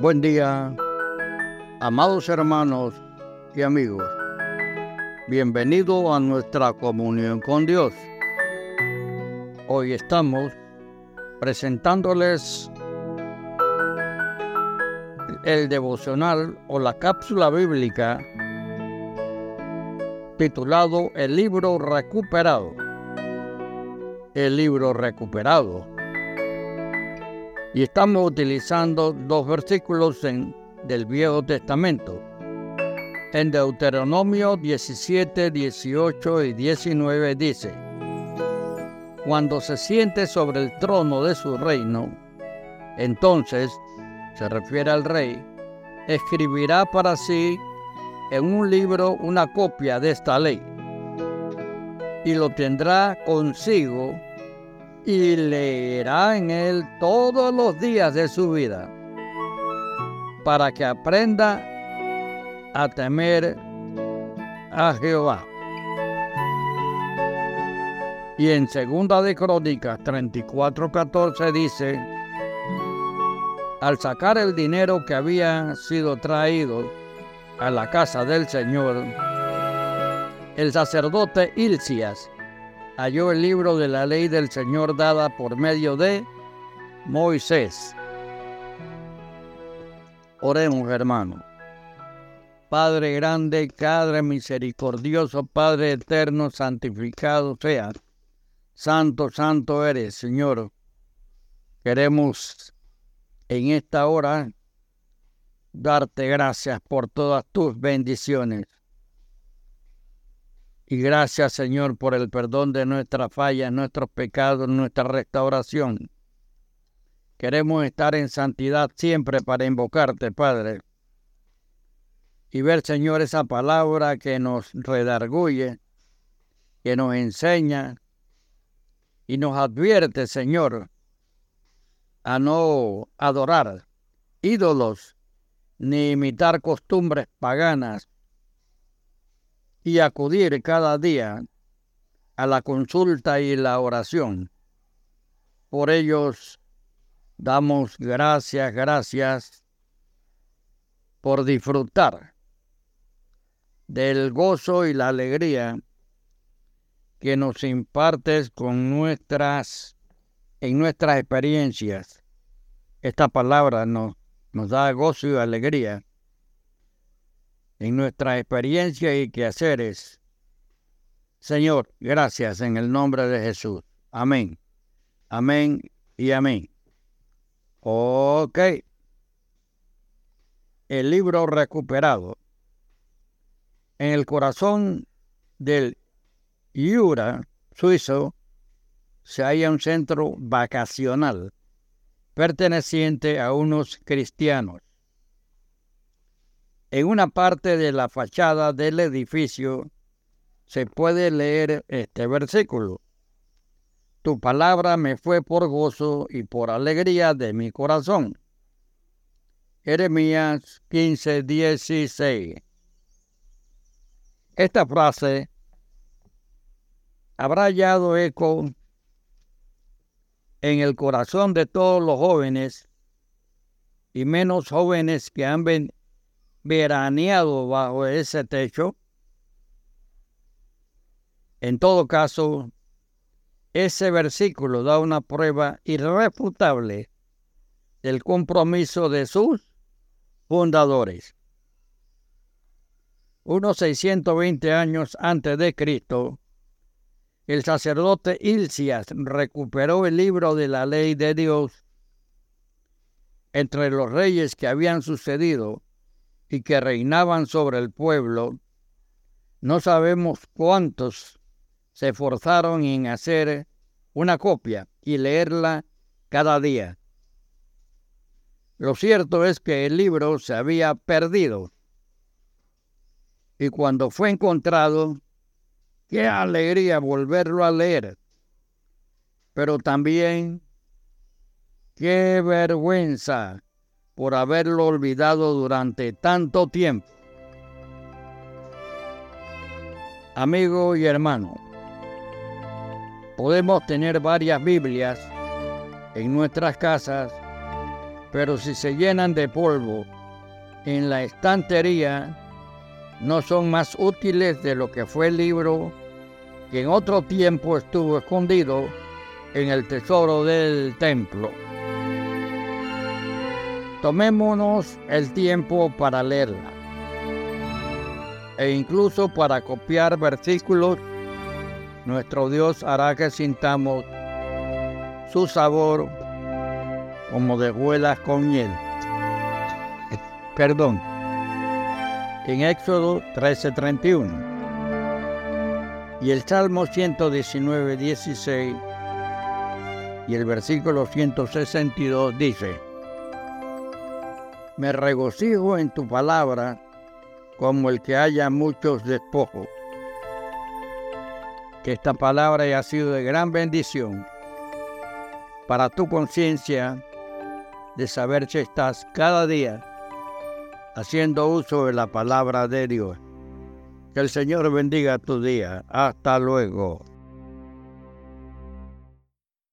Buen día, amados hermanos y amigos. Bienvenido a nuestra comunión con Dios. Hoy estamos presentándoles el devocional o la cápsula bíblica titulado El libro recuperado. El libro recuperado y estamos utilizando dos versículos en, del Viejo Testamento. En Deuteronomio 17, 18 y 19 dice, Cuando se siente sobre el trono de su reino, entonces, se refiere al rey, escribirá para sí en un libro una copia de esta ley y lo tendrá consigo y leerá en él todos los días de su vida, para que aprenda a temer a Jehová. Y en Segunda de Crónicas 34:14 dice, al sacar el dinero que había sido traído a la casa del Señor, el sacerdote Ilcias halló el libro de la ley del Señor dada por medio de Moisés. Oremos, hermano. Padre grande, Padre misericordioso, Padre eterno, santificado sea. Santo, santo eres, Señor. Queremos en esta hora darte gracias por todas tus bendiciones. Y gracias, Señor, por el perdón de nuestras fallas, nuestros pecados, nuestra restauración. Queremos estar en santidad siempre para invocarte, Padre. Y ver, Señor, esa palabra que nos redarguye, que nos enseña y nos advierte, Señor, a no adorar ídolos ni imitar costumbres paganas y acudir cada día a la consulta y la oración. Por ellos damos gracias, gracias por disfrutar del gozo y la alegría que nos impartes con nuestras en nuestras experiencias. Esta palabra nos, nos da gozo y alegría en nuestra experiencia y quehaceres. Señor, gracias en el nombre de Jesús. Amén. Amén y amén. Ok. El libro recuperado. En el corazón del Yura, suizo, se halla un centro vacacional perteneciente a unos cristianos. En una parte de la fachada del edificio se puede leer este versículo. Tu palabra me fue por gozo y por alegría de mi corazón. Jeremías 15, 16. Esta frase habrá hallado eco en el corazón de todos los jóvenes y menos jóvenes que han, veraneado bajo ese techo. En todo caso, ese versículo da una prueba irrefutable del compromiso de sus fundadores. Unos 620 años antes de Cristo, el sacerdote Ilcias recuperó el libro de la ley de Dios entre los reyes que habían sucedido y que reinaban sobre el pueblo, no sabemos cuántos se esforzaron en hacer una copia y leerla cada día. Lo cierto es que el libro se había perdido y cuando fue encontrado, qué alegría volverlo a leer, pero también qué vergüenza por haberlo olvidado durante tanto tiempo. Amigo y hermano, podemos tener varias Biblias en nuestras casas pero si se llenan de polvo en la estantería, no son más útiles de lo que fue el libro que en otro tiempo estuvo escondido en el tesoro del templo. Tomémonos el tiempo para leerla e incluso para copiar versículos. Nuestro Dios hará que sintamos su sabor como de huelas con miel. Perdón. En Éxodo 13:31. Y el Salmo 119, 16 y el versículo 162 dice, Me regocijo en tu palabra como el que haya muchos despojos. Que esta palabra haya sido de gran bendición para tu conciencia de saber si estás cada día haciendo uso de la palabra de Dios. Que el Señor bendiga tu día. Hasta luego.